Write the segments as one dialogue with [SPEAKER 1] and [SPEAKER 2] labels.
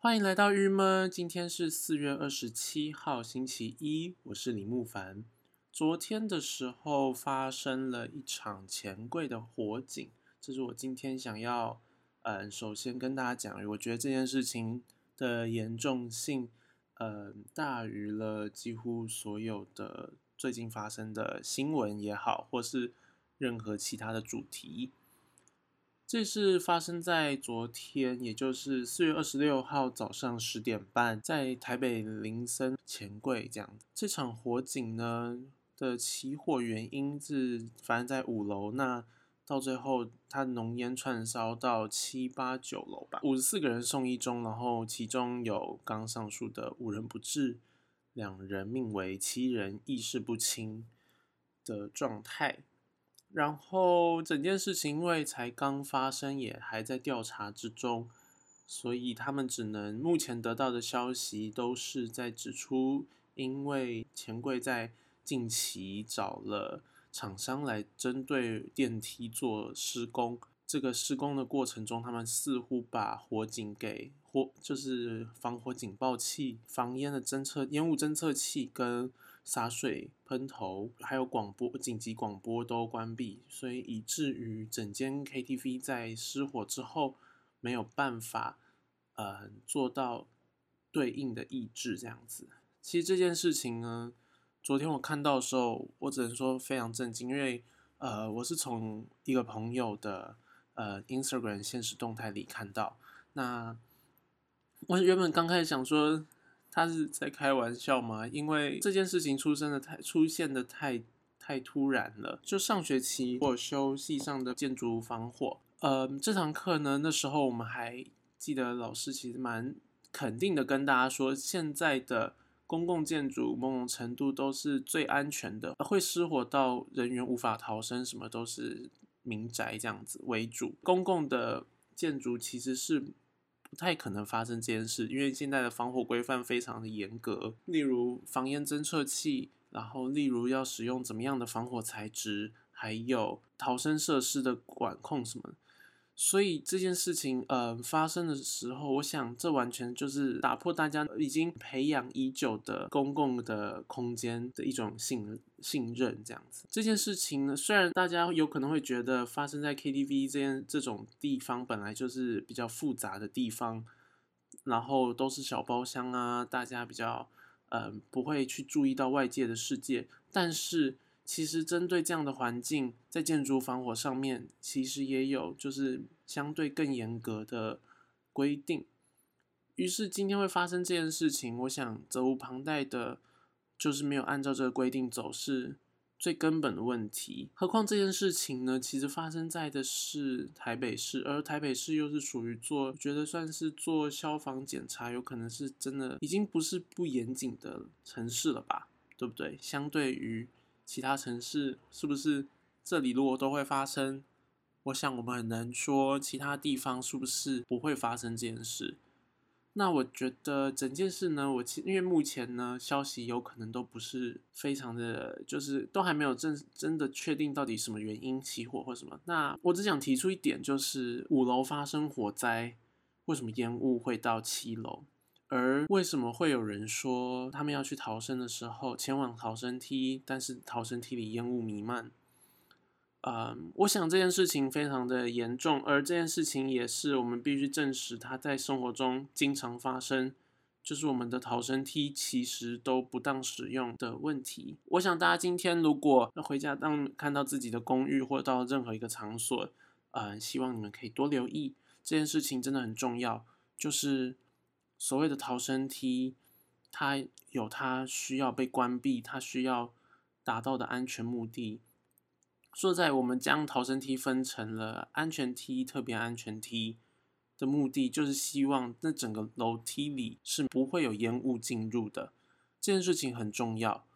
[SPEAKER 1] 欢迎来到郁闷。今天是四月二十七号，星期一。我是李木凡。昨天的时候发生了一场钱柜的火警，这是我今天想要，嗯，首先跟大家讲，我觉得这件事情的严重性，嗯，大于了几乎所有的最近发生的新闻也好，或是任何其他的主题。这是发生在昨天，也就是四月二十六号早上十点半，在台北林森钱柜这样。这场火警呢的起火原因是，发生在五楼，那到最后它浓烟串烧到七八九楼吧，五十四个人送医中，然后其中有刚上述的五人不治，两人命为，七人意识不清的状态。然后整件事情因为才刚发生，也还在调查之中，所以他们只能目前得到的消息都是在指出，因为钱柜在近期找了厂商来针对电梯做施工，这个施工的过程中，他们似乎把火警给火就是防火警报器、防烟的侦测烟雾侦测器跟。洒水喷头，还有广播紧急广播都关闭，所以以至于整间 KTV 在失火之后没有办法，呃，做到对应的抑制这样子。其实这件事情呢，昨天我看到的时候，我只能说非常震惊，因为呃，我是从一个朋友的呃 Instagram 现实动态里看到。那我原本刚开始想说。他是在开玩笑吗？因为这件事情出生的太出现的太太突然了。就上学期我修系上的建筑防火，呃，这堂课呢，那时候我们还记得老师其实蛮肯定的跟大家说，现在的公共建筑某种程度都是最安全的，会失火到人员无法逃生，什么都是民宅这样子为主。公共的建筑其实是。不太可能发生这件事，因为现在的防火规范非常的严格，例如防烟侦测器，然后例如要使用怎么样的防火材质，还有逃生设施的管控什么。所以这件事情，呃，发生的时候，我想这完全就是打破大家已经培养已久的公共的空间的一种信信任，这样子。这件事情呢，虽然大家有可能会觉得发生在 KTV 这件这种地方本来就是比较复杂的地方，然后都是小包厢啊，大家比较，呃，不会去注意到外界的世界，但是。其实针对这样的环境，在建筑防火上面，其实也有就是相对更严格的规定。于是今天会发生这件事情，我想责无旁贷的，就是没有按照这个规定走，是最根本的问题。何况这件事情呢，其实发生在的是台北市，而台北市又是属于做，觉得算是做消防检查，有可能是真的已经不是不严谨的城市了吧，对不对？相对于其他城市是不是这里如果都会发生？我想我们很难说其他地方是不是不会发生这件事。那我觉得整件事呢，我其因为目前呢消息有可能都不是非常的，就是都还没有真真的确定到底什么原因起火或什么。那我只想提出一点，就是五楼发生火灾，为什么烟雾会到七楼？而为什么会有人说他们要去逃生的时候前往逃生梯，但是逃生梯里烟雾弥漫？嗯，我想这件事情非常的严重，而这件事情也是我们必须证实它在生活中经常发生，就是我们的逃生梯其实都不当使用的问题。我想大家今天如果回家当看到自己的公寓或到任何一个场所，嗯，希望你们可以多留意这件事情，真的很重要，就是。所谓的逃生梯，它有它需要被关闭，它需要达到的安全目的。说在我们将逃生梯分成了安全梯、特别安全梯的目的，就是希望那整个楼梯里是不会有烟雾进入的。这件事情很重要，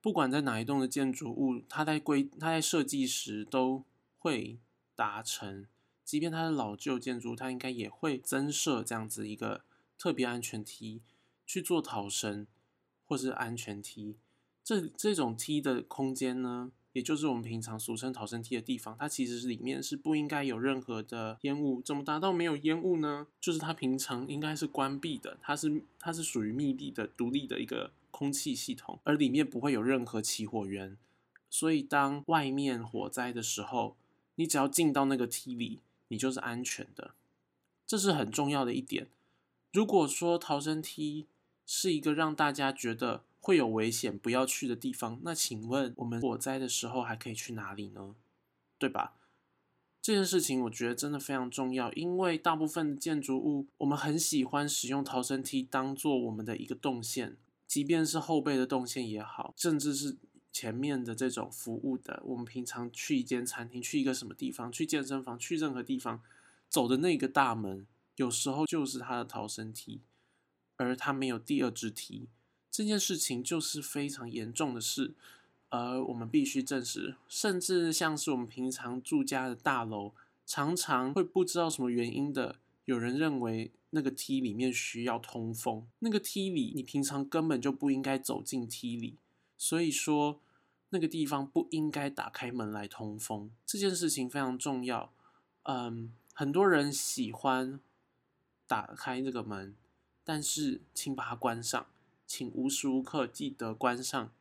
[SPEAKER 1] 不管在哪一栋的建筑物，它在规它在设计时都会达成，即便它是老旧建筑，它应该也会增设这样子一个。特别安全梯去做逃生，或是安全梯，这这种梯的空间呢，也就是我们平常俗称逃生梯的地方，它其实是里面是不应该有任何的烟雾。怎么达到没有烟雾呢？就是它平常应该是关闭的，它是它是属于密闭的、独立的一个空气系统，而里面不会有任何起火源。所以当外面火灾的时候，你只要进到那个梯里，你就是安全的。这是很重要的一点。如果说逃生梯是一个让大家觉得，会有危险，不要去的地方。那请问我们火灾的时候还可以去哪里呢？对吧？这件事情我觉得真的非常重要，因为大部分的建筑物，我们很喜欢使用逃生梯当做我们的一个动线，即便是后背的动线也好，甚至是前面的这种服务的，我们平常去一间餐厅、去一个什么地方、去健身房、去任何地方走的那个大门，有时候就是它的逃生梯，而它没有第二只梯。这件事情就是非常严重的事，而我们必须证实。甚至像是我们平常住家的大楼，常常会不知道什么原因的，有人认为那个梯里面需要通风，那个梯里你平常根本就不应该走进梯里，所以说那个地方不应该打开门来通风。这件事情非常重要。嗯，很多人喜欢打开这个门，但是请把它关上。请无时无刻记得关上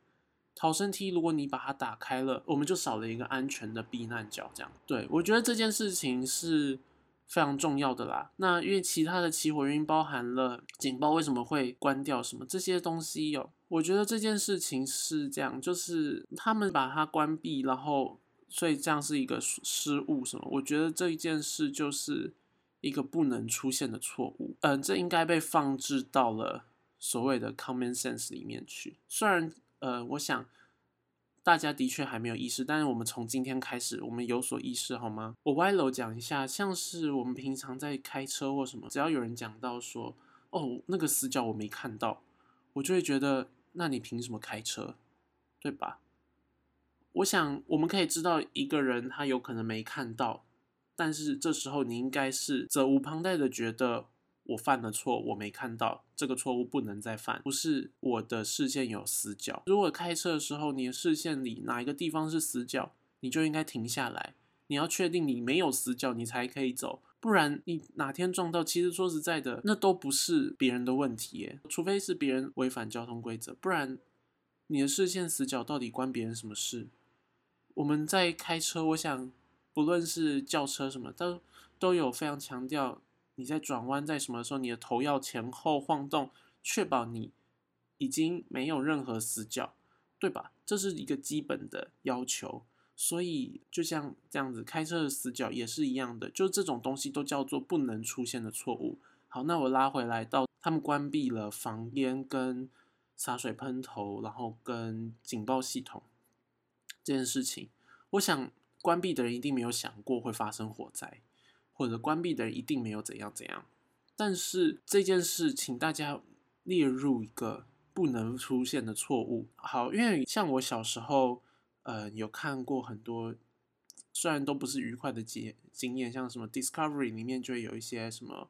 [SPEAKER 1] 逃生梯。如果你把它打开了，我们就少了一个安全的避难角。这样，对我觉得这件事情是非常重要的啦。那因为其他的起火原因包含了警报为什么会关掉什么这些东西有，我觉得这件事情是这样，就是他们把它关闭，然后所以这样是一个失误什么？我觉得这一件事就是一个不能出现的错误。嗯，这应该被放置到了。所谓的 common sense 里面去，虽然呃，我想大家的确还没有意识，但是我们从今天开始，我们有所意识，好吗？我歪楼讲一下，像是我们平常在开车或什么，只要有人讲到说，哦，那个死角我没看到，我就会觉得，那你凭什么开车，对吧？我想我们可以知道一个人他有可能没看到，但是这时候你应该是责无旁贷的觉得。我犯了错，我没看到这个错误不能再犯，不是我的视线有死角。如果开车的时候你的视线里哪一个地方是死角，你就应该停下来。你要确定你没有死角，你才可以走，不然你哪天撞到，其实说实在的，那都不是别人的问题耶，除非是别人违反交通规则，不然你的视线死角到底关别人什么事？我们在开车，我想不论是轿车什么，都都有非常强调。你在转弯在什么时候，你的头要前后晃动，确保你已经没有任何死角，对吧？这是一个基本的要求。所以就像这样子，开车的死角也是一样的，就这种东西都叫做不能出现的错误。好，那我拉回来到他们关闭了防烟跟洒水喷头，然后跟警报系统这件事情，我想关闭的人一定没有想过会发生火灾。或者关闭的人一定没有怎样怎样，但是这件事，请大家列入一个不能出现的错误。好，因为像我小时候，呃，有看过很多，虽然都不是愉快的经经验，像什么 Discovery 里面就会有一些什么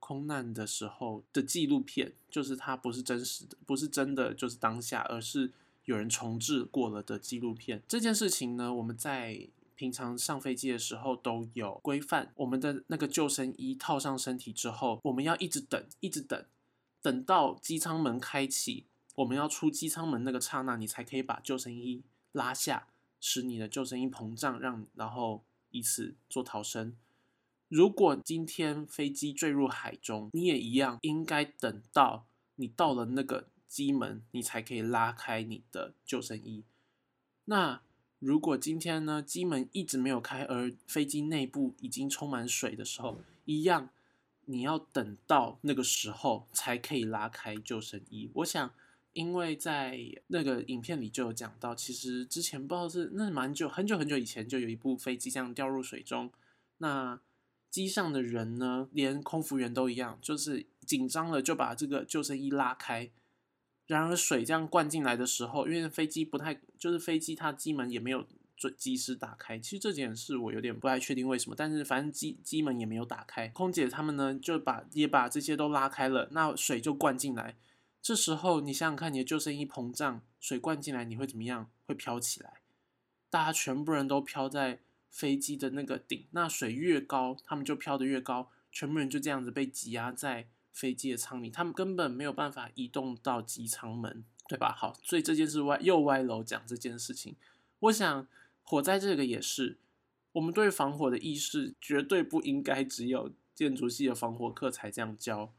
[SPEAKER 1] 空难的时候的纪录片，就是它不是真实的，不是真的就是当下，而是有人重置过了的纪录片。这件事情呢，我们在。平常上飞机的时候都有规范，我们的那个救生衣套上身体之后，我们要一直等，一直等，等到机舱门开启，我们要出机舱门那个刹那，你才可以把救生衣拉下，使你的救生衣膨胀，让然后以此做逃生。如果今天飞机坠入海中，你也一样，应该等到你到了那个机门，你才可以拉开你的救生衣。那。如果今天呢机门一直没有开，而飞机内部已经充满水的时候，一样，你要等到那个时候才可以拉开救生衣。我想，因为在那个影片里就有讲到，其实之前不知道是那蛮久很久很久以前就有一部飞机这样掉入水中，那机上的人呢，连空服员都一样，就是紧张了就把这个救生衣拉开。然而水这样灌进来的时候，因为飞机不太，就是飞机它机门也没有准及时打开。其实这件事我有点不太确定为什么，但是反正机机门也没有打开。空姐他们呢就把也把这些都拉开了，那水就灌进来。这时候你想想看，你的救生衣膨胀，水灌进来你会怎么样？会飘起来。大家全部人都飘在飞机的那个顶，那水越高，他们就飘得越高，全部人就这样子被挤压在飞机的舱里，他们根本没有办法移动到机舱门，对吧？好，所以这件事歪又歪楼讲这件事情，我想火灾这个也是，我们对防火的意识绝对不应该只有建筑系的防火课才这样教。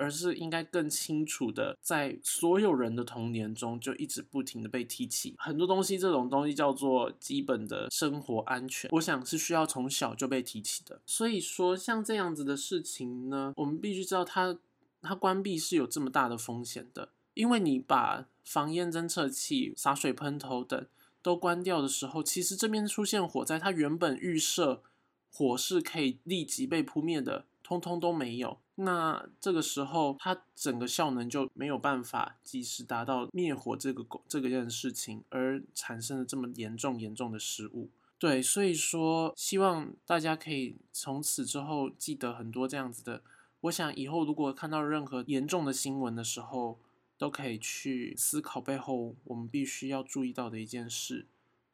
[SPEAKER 1] 而是应该更清楚的，在所有人的童年中就一直不停的被提起很多东西，这种东西叫做基本的生活安全，我想是需要从小就被提起的。所以说，像这样子的事情呢，我们必须知道它它关闭是有这么大的风险的，因为你把防烟侦测器、洒水喷头等都关掉的时候，其实这边出现火灾，它原本预设火是可以立即被扑灭的。通通都没有，那这个时候它整个效能就没有办法及时达到灭火这个这个件事情，而产生了这么严重严重的失误。对，所以说希望大家可以从此之后记得很多这样子的。我想以后如果看到任何严重的新闻的时候，都可以去思考背后我们必须要注意到的一件事，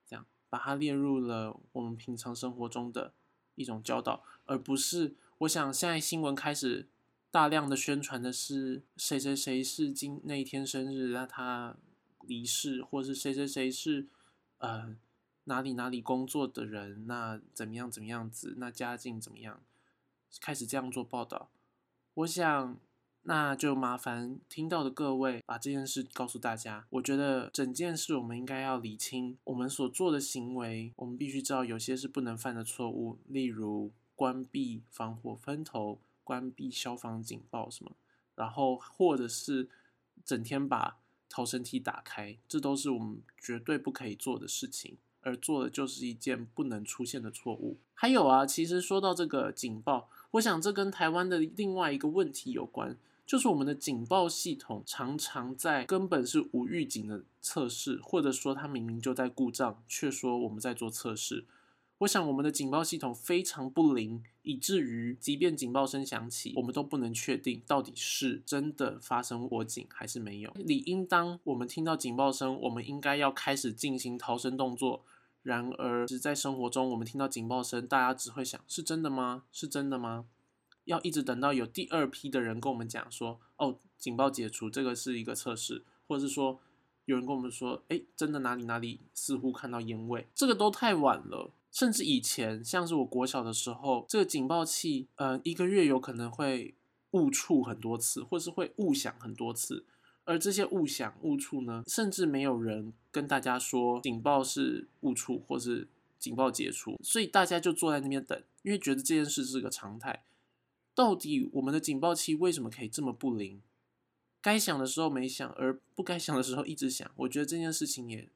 [SPEAKER 1] 这样把它列入了我们平常生活中的一种教导，而不是。我想现在新闻开始大量的宣传的是谁谁谁是今那一天生日，那他离世，或是谁谁谁是呃哪里哪里工作的人，那怎么样怎么样子，那家境怎么样，开始这样做报道。我想那就麻烦听到的各位把这件事告诉大家。我觉得整件事我们应该要理清，我们所做的行为，我们必须知道有些是不能犯的错误，例如。关闭防火喷头，关闭消防警报什么，然后或者是整天把逃生梯打开，这都是我们绝对不可以做的事情，而做的就是一件不能出现的错误。还有啊，其实说到这个警报，我想这跟台湾的另外一个问题有关，就是我们的警报系统常常在根本是无预警的测试，或者说它明明就在故障，却说我们在做测试。我想我们的警报系统非常不灵，以至于即便警报声响起，我们都不能确定到底是真的发生火警还是没有。理应当我们听到警报声，我们应该要开始进行逃生动作。然而，只在生活中，我们听到警报声，大家只会想：是真的吗？是真的吗？要一直等到有第二批的人跟我们讲说：“哦，警报解除，这个是一个测试。”或者是说有人跟我们说：“哎，真的哪里哪里似乎看到烟味。”这个都太晚了。甚至以前，像是我国小的时候，这个警报器，呃，一个月有可能会误触很多次，或是会误响很多次。而这些误响、误触呢，甚至没有人跟大家说警报是误触，或是警报解除，所以大家就坐在那边等，因为觉得这件事是个常态。到底我们的警报器为什么可以这么不灵？该响的时候没响，而不该响的时候一直响。我觉得这件事情也，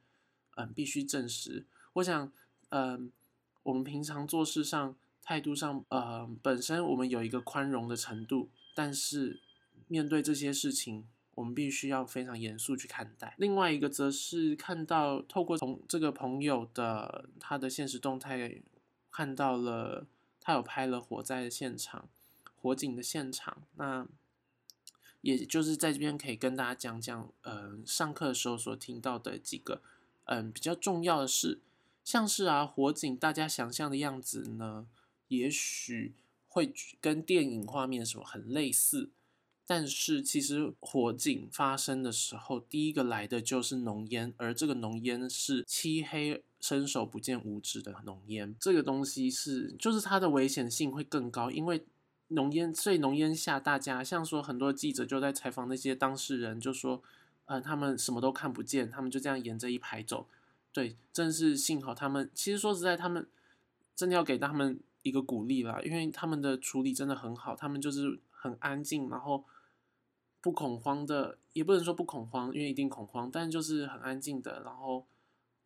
[SPEAKER 1] 嗯，必须证实。我想，嗯。我们平常做事上态度上，呃，本身我们有一个宽容的程度，但是面对这些事情，我们必须要非常严肃去看待。另外一个则是看到透过从这个朋友的他的现实动态，看到了他有拍了火灾的现场、火警的现场。那也就是在这边可以跟大家讲讲，呃，上课的时候所听到的几个，嗯，比较重要的是。像是啊，火警大家想象的样子呢，也许会跟电影画面什么很类似，但是其实火警发生的时候，第一个来的就是浓烟，而这个浓烟是漆黑、伸手不见五指的浓烟。这个东西是，就是它的危险性会更高，因为浓烟，所以浓烟下，大家像说很多记者就在采访那些当事人，就说，呃，他们什么都看不见，他们就这样沿着一排走。对，真是幸好他们，其实说实在，他们真的要给他们一个鼓励啦，因为他们的处理真的很好，他们就是很安静，然后不恐慌的，也不能说不恐慌，因为一定恐慌，但就是很安静的，然后。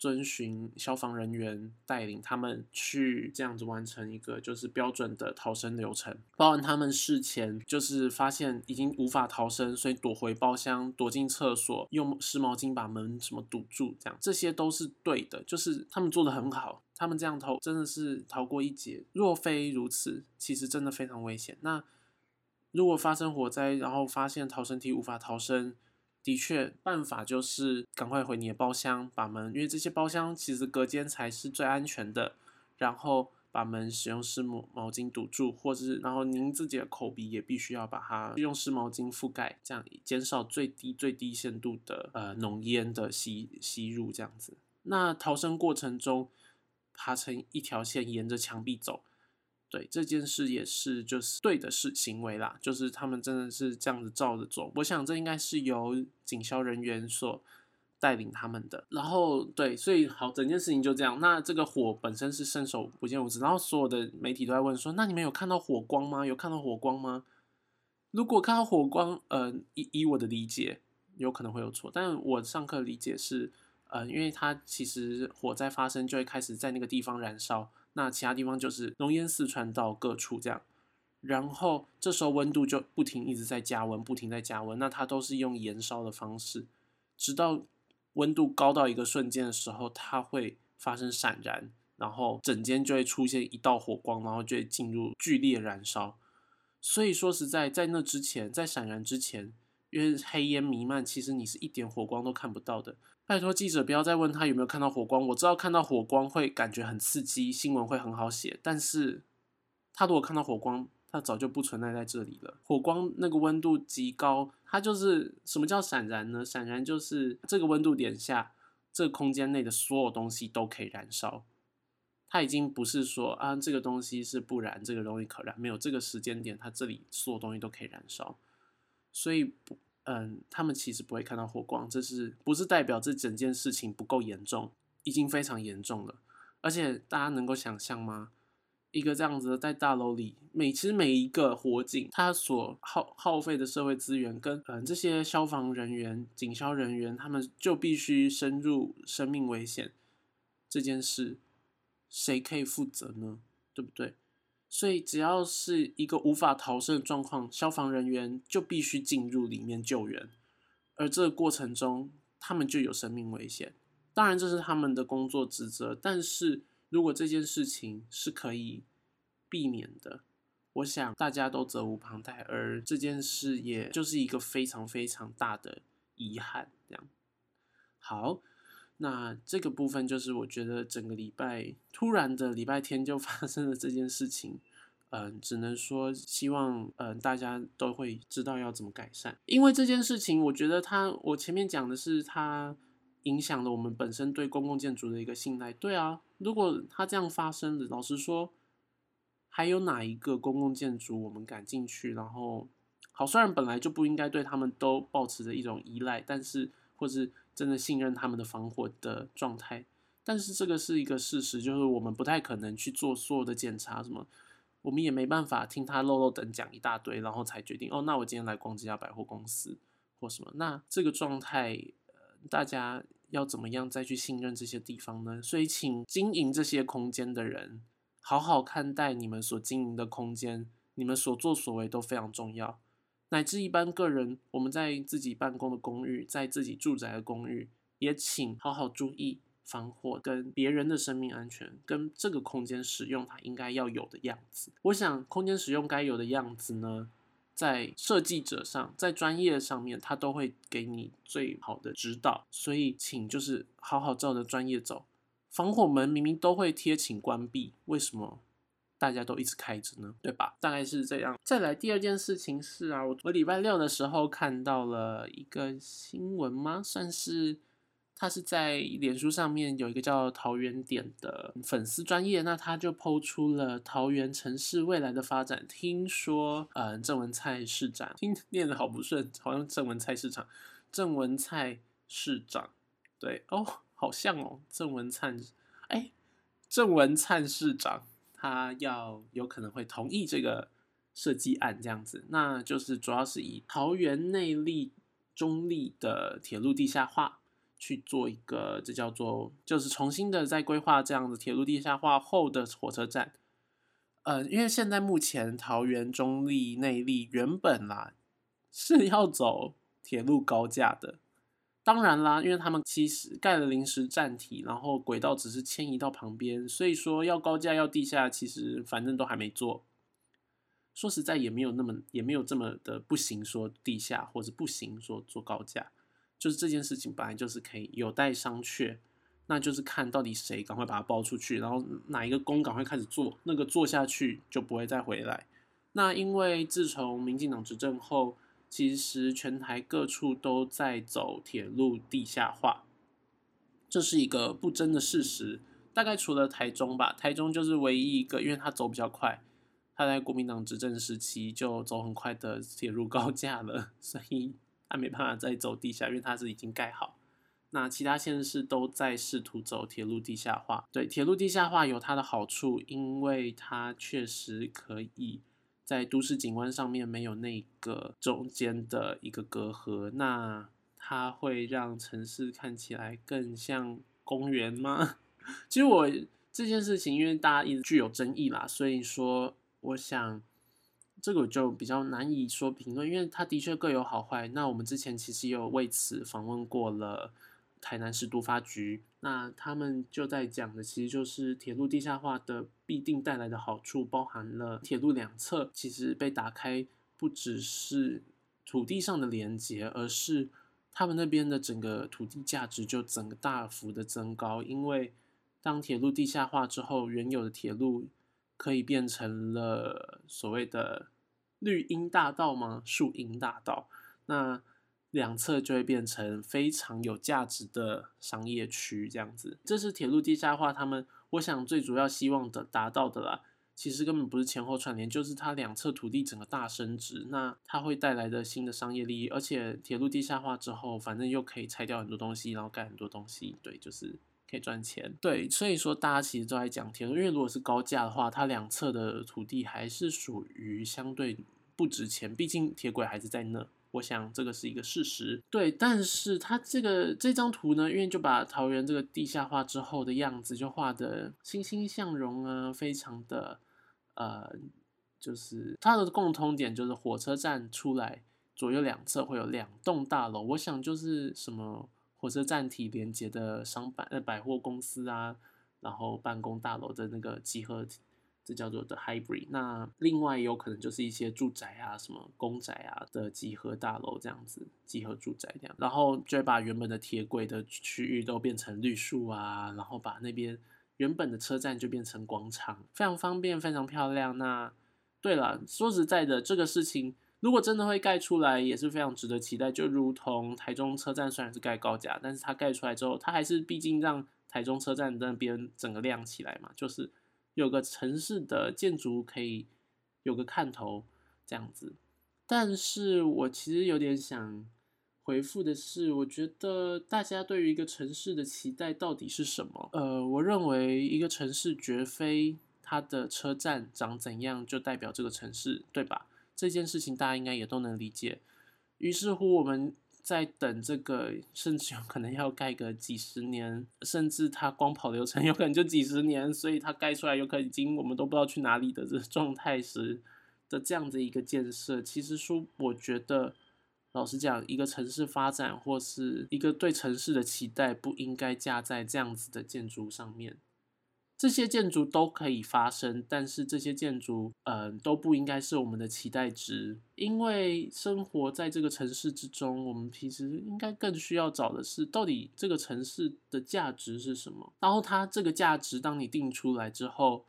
[SPEAKER 1] 遵循消防人员带领他们去这样子完成一个就是标准的逃生流程，包含他们事前就是发现已经无法逃生，所以躲回包厢，躲进厕所，用湿毛巾把门什么堵住，这样这些都是对的，就是他们做的很好，他们这样逃真的是逃过一劫。若非如此，其实真的非常危险。那如果发生火灾，然后发现逃生梯无法逃生，的确，办法就是赶快回你的包厢，把门，因为这些包厢其实隔间才是最安全的。然后把门使用湿毛毛巾堵住，或者是然后您自己的口鼻也必须要把它用湿毛巾覆盖，这样减少最低最低限度的呃浓烟的吸吸入，这样子。那逃生过程中，爬成一条线，沿着墙壁走。对这件事也是就是对的事行为啦，就是他们真的是这样子照着做。我想这应该是由警消人员所带领他们的。然后对，所以好，整件事情就这样。那这个火本身是伸手不见五指，然后所有的媒体都在问说：那你们有看到火光吗？有看到火光吗？如果看到火光，呃，以以我的理解，有可能会有错，但我上课理解是，呃，因为它其实火灾发生就会开始在那个地方燃烧。那其他地方就是浓烟四窜到各处，这样，然后这时候温度就不停一直在加温，不停在加温。那它都是用燃烧的方式，直到温度高到一个瞬间的时候，它会发生闪燃，然后整间就会出现一道火光，然后就会进入剧烈燃烧。所以说实在，在那之前，在闪燃之前，因为黑烟弥漫，其实你是一点火光都看不到的。拜托记者不要再问他有没有看到火光。我知道看到火光会感觉很刺激，新闻会很好写。但是他如果看到火光，他早就不存在在这里了。火光那个温度极高，它就是什么叫闪燃呢？闪燃就是这个温度点下，这个空间内的所有东西都可以燃烧。它已经不是说啊这个东西是不燃，这个东西可燃，没有这个时间点，它这里所有东西都可以燃烧。所以。嗯，他们其实不会看到火光，这是不是代表这整件事情不够严重？已经非常严重了。而且大家能够想象吗？一个这样子的在大楼里，每其实每一个火警，他所耗耗费的社会资源，跟嗯这些消防人员、警消人员，他们就必须深入生命危险这件事，谁可以负责呢？对不对？所以，只要是一个无法逃生的状况，消防人员就必须进入里面救援，而这个过程中，他们就有生命危险。当然，这是他们的工作职责。但是如果这件事情是可以避免的，我想大家都责无旁贷。而这件事，也就是一个非常非常大的遗憾。这样，好。那这个部分就是我觉得整个礼拜突然的礼拜天就发生了这件事情，嗯，只能说希望嗯大家都会知道要怎么改善，因为这件事情我觉得它我前面讲的是它影响了我们本身对公共建筑的一个信赖。对啊，如果它这样发生了，老实说，还有哪一个公共建筑我们敢进去？然后好，虽然本来就不应该对他们都保持着一种依赖，但是或是。真的信任他们的防火的状态，但是这个是一个事实，就是我们不太可能去做所有的检查，什么我们也没办法听他漏漏等讲一大堆，然后才决定哦，那我今天来逛这家百货公司或什么。那这个状态，呃，大家要怎么样再去信任这些地方呢？所以，请经营这些空间的人，好好看待你们所经营的空间，你们所作所为都非常重要。乃至一般个人，我们在自己办公的公寓，在自己住宅的公寓，也请好好注意防火跟别人的生命安全，跟这个空间使用它应该要有的样子。我想，空间使用该有的样子呢，在设计者上，在专业上面，他都会给你最好的指导。所以，请就是好好照着专业走。防火门明明都会贴，请关闭，为什么？大家都一直开着呢，对吧？大概是这样。再来第二件事情是啊，我我礼拜六的时候看到了一个新闻吗？算是他是在脸书上面有一个叫桃园点的粉丝专业，那他就抛出了桃园城市未来的发展。听说，嗯，郑文灿市长，听念的好不顺，好像郑文灿市场，郑文灿市长，对哦，好像哦，郑文灿，哎，郑文灿市长。他要有可能会同意这个设计案，这样子，那就是主要是以桃园内力中立的铁路地下化去做一个，这叫做就是重新的在规划这样子铁路地下化后的火车站。呃，因为现在目前桃园中立内力原本啦是要走铁路高架的。当然啦，因为他们其实盖了临时站体，然后轨道只是迁移到旁边，所以说要高架要地下，其实反正都还没做。说实在也没有那么也没有这么的不行，说地下或者不行说做高架。就是这件事情本来就是可以有待商榷，那就是看到底谁赶快把它包出去，然后哪一个工赶快开始做，那个做下去就不会再回来。那因为自从民进党执政后，其实全台各处都在走铁路地下化，这是一个不争的事实。大概除了台中吧，台中就是唯一一个，因为它走比较快，它在国民党执政时期就走很快的铁路高架了，所以它没办法再走地下，因为它是已经盖好。那其他县市都在试图走铁路地下化。对，铁路地下化有它的好处，因为它确实可以。在都市景观上面没有那个中间的一个隔阂，那它会让城市看起来更像公园吗？其实我这件事情，因为大家一直具有争议啦，所以说我想这个就比较难以说评论，因为它的确各有好坏。那我们之前其实有为此访问过了。台南市都发局，那他们就在讲的，其实就是铁路地下化的必定带来的好处，包含了铁路两侧其实被打开，不只是土地上的连接，而是他们那边的整个土地价值就整个大幅的增高。因为当铁路地下化之后，原有的铁路可以变成了所谓的绿荫大道吗？树荫大道？那两侧就会变成非常有价值的商业区，这样子，这是铁路地下化，他们我想最主要希望的达到的啦。其实根本不是前后串联，就是它两侧土地整个大升值，那它会带来的新的商业利益，而且铁路地下化之后，反正又可以拆掉很多东西，然后盖很多东西，对，就是可以赚钱。对，所以说大家其实都在讲铁，因为如果是高架的话，它两侧的土地还是属于相对不值钱，毕竟铁轨还是在那。我想这个是一个事实，对，但是它这个这张图呢，因为就把桃园这个地下化之后的样子就画的欣欣向荣啊，非常的呃，就是它的共通点就是火车站出来左右两侧会有两栋大楼，我想就是什么火车站体连接的商百呃百货公司啊，然后办公大楼的那个集合体。这叫做的 hybrid，那另外有可能就是一些住宅啊，什么公宅啊的集合大楼这样子，集合住宅这样，然后就会把原本的铁轨的区域都变成绿树啊，然后把那边原本的车站就变成广场，非常方便，非常漂亮。那对了，说实在的，这个事情如果真的会盖出来，也是非常值得期待。就如同台中车站虽然是盖高架，但是它盖出来之后，它还是毕竟让台中车站那边整个亮起来嘛，就是。有个城市的建筑可以有个看头这样子，但是我其实有点想回复的是，我觉得大家对于一个城市的期待到底是什么？呃，我认为一个城市绝非它的车站长怎样就代表这个城市，对吧？这件事情大家应该也都能理解。于是乎，我们。在等这个，甚至有可能要盖个几十年，甚至它光跑流程 有可能就几十年，所以它盖出来有可能已经我们都不知道去哪里的这状态时的这样的一个建设，其实说我觉得，老实讲，一个城市发展或是一个对城市的期待，不应该架在这样子的建筑上面。这些建筑都可以发生，但是这些建筑，嗯，都不应该是我们的期待值。因为生活在这个城市之中，我们其实应该更需要找的是，到底这个城市的价值是什么。然后它这个价值，当你定出来之后，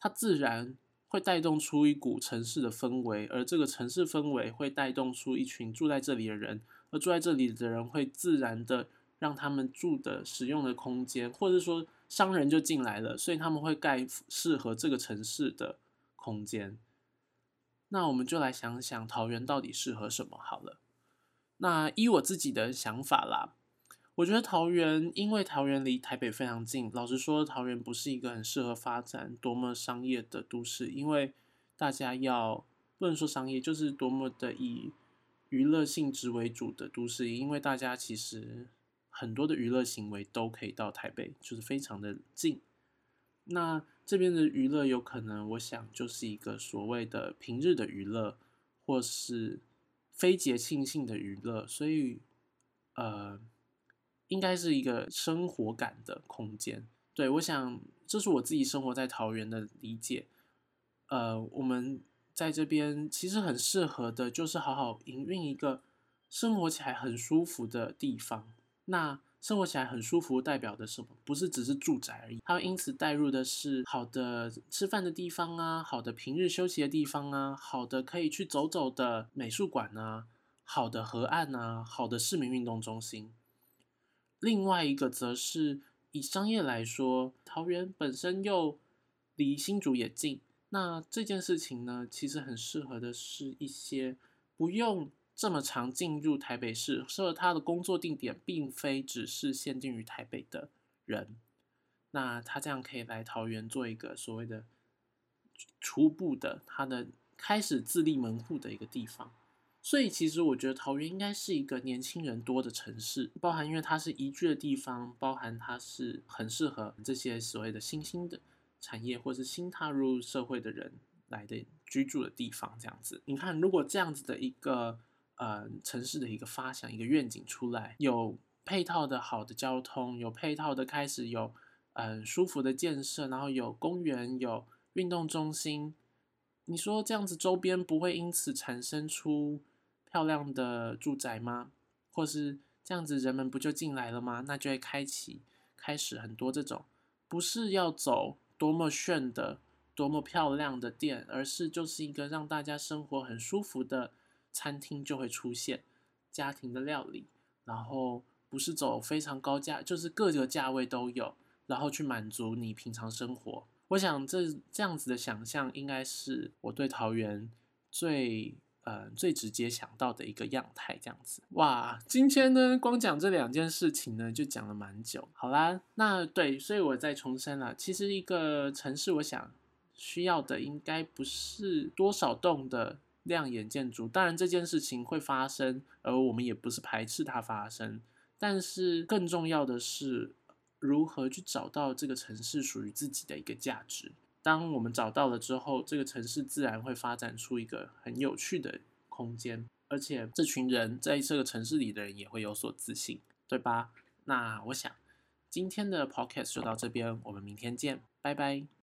[SPEAKER 1] 它自然会带动出一股城市的氛围，而这个城市氛围会带动出一群住在这里的人，而住在这里的人会自然的让他们住的、使用的空间，或者说。商人就进来了，所以他们会盖适合这个城市的空间。那我们就来想想桃园到底适合什么好了。那依我自己的想法啦，我觉得桃园因为桃园离台北非常近，老实说，桃园不是一个很适合发展多么商业的都市，因为大家要不能说商业，就是多么的以娱乐性质为主的都市，因为大家其实。很多的娱乐行为都可以到台北，就是非常的近。那这边的娱乐有可能，我想就是一个所谓的平日的娱乐，或是非节庆性的娱乐，所以呃，应该是一个生活感的空间。对我想，这是我自己生活在桃园的理解。呃，我们在这边其实很适合的，就是好好营运一个生活起来很舒服的地方。那生活起来很舒服，代表的什么？不是只是住宅而已，它因此带入的是好的吃饭的地方啊，好的平日休息的地方啊，好的可以去走走的美术馆啊，好的河岸啊，好的市民运动中心。另外一个则是以商业来说，桃园本身又离新竹也近，那这件事情呢，其实很适合的是一些不用。这么长进入台北市，适合他的工作地点并非只是限定于台北的人，那他这样可以来桃园做一个所谓的初步的他的开始自立门户的一个地方。所以其实我觉得桃园应该是一个年轻人多的城市，包含因为它是宜居的地方，包含它是很适合这些所谓的新兴的产业或是新踏入社会的人来的居住的地方。这样子，你看如果这样子的一个。呃，城市的一个发想，一个愿景出来，有配套的好的交通，有配套的开始有嗯舒服的建设，然后有公园，有运动中心。你说这样子周边不会因此产生出漂亮的住宅吗？或是这样子人们不就进来了吗？那就会开启开始很多这种不是要走多么炫的、多么漂亮的店，而是就是一个让大家生活很舒服的。餐厅就会出现家庭的料理，然后不是走非常高价，就是各个价位都有，然后去满足你平常生活。我想这这样子的想象，应该是我对桃园最呃最直接想到的一个样态。这样子，哇，今天呢光讲这两件事情呢，就讲了蛮久。好啦，那对，所以我再重申了，其实一个城市，我想需要的应该不是多少栋的。亮眼建筑，当然这件事情会发生，而我们也不是排斥它发生。但是更重要的是，如何去找到这个城市属于自己的一个价值。当我们找到了之后，这个城市自然会发展出一个很有趣的空间，而且这群人在这个城市里的人也会有所自信，对吧？那我想今天的 podcast 就到这边，我们明天见，拜拜。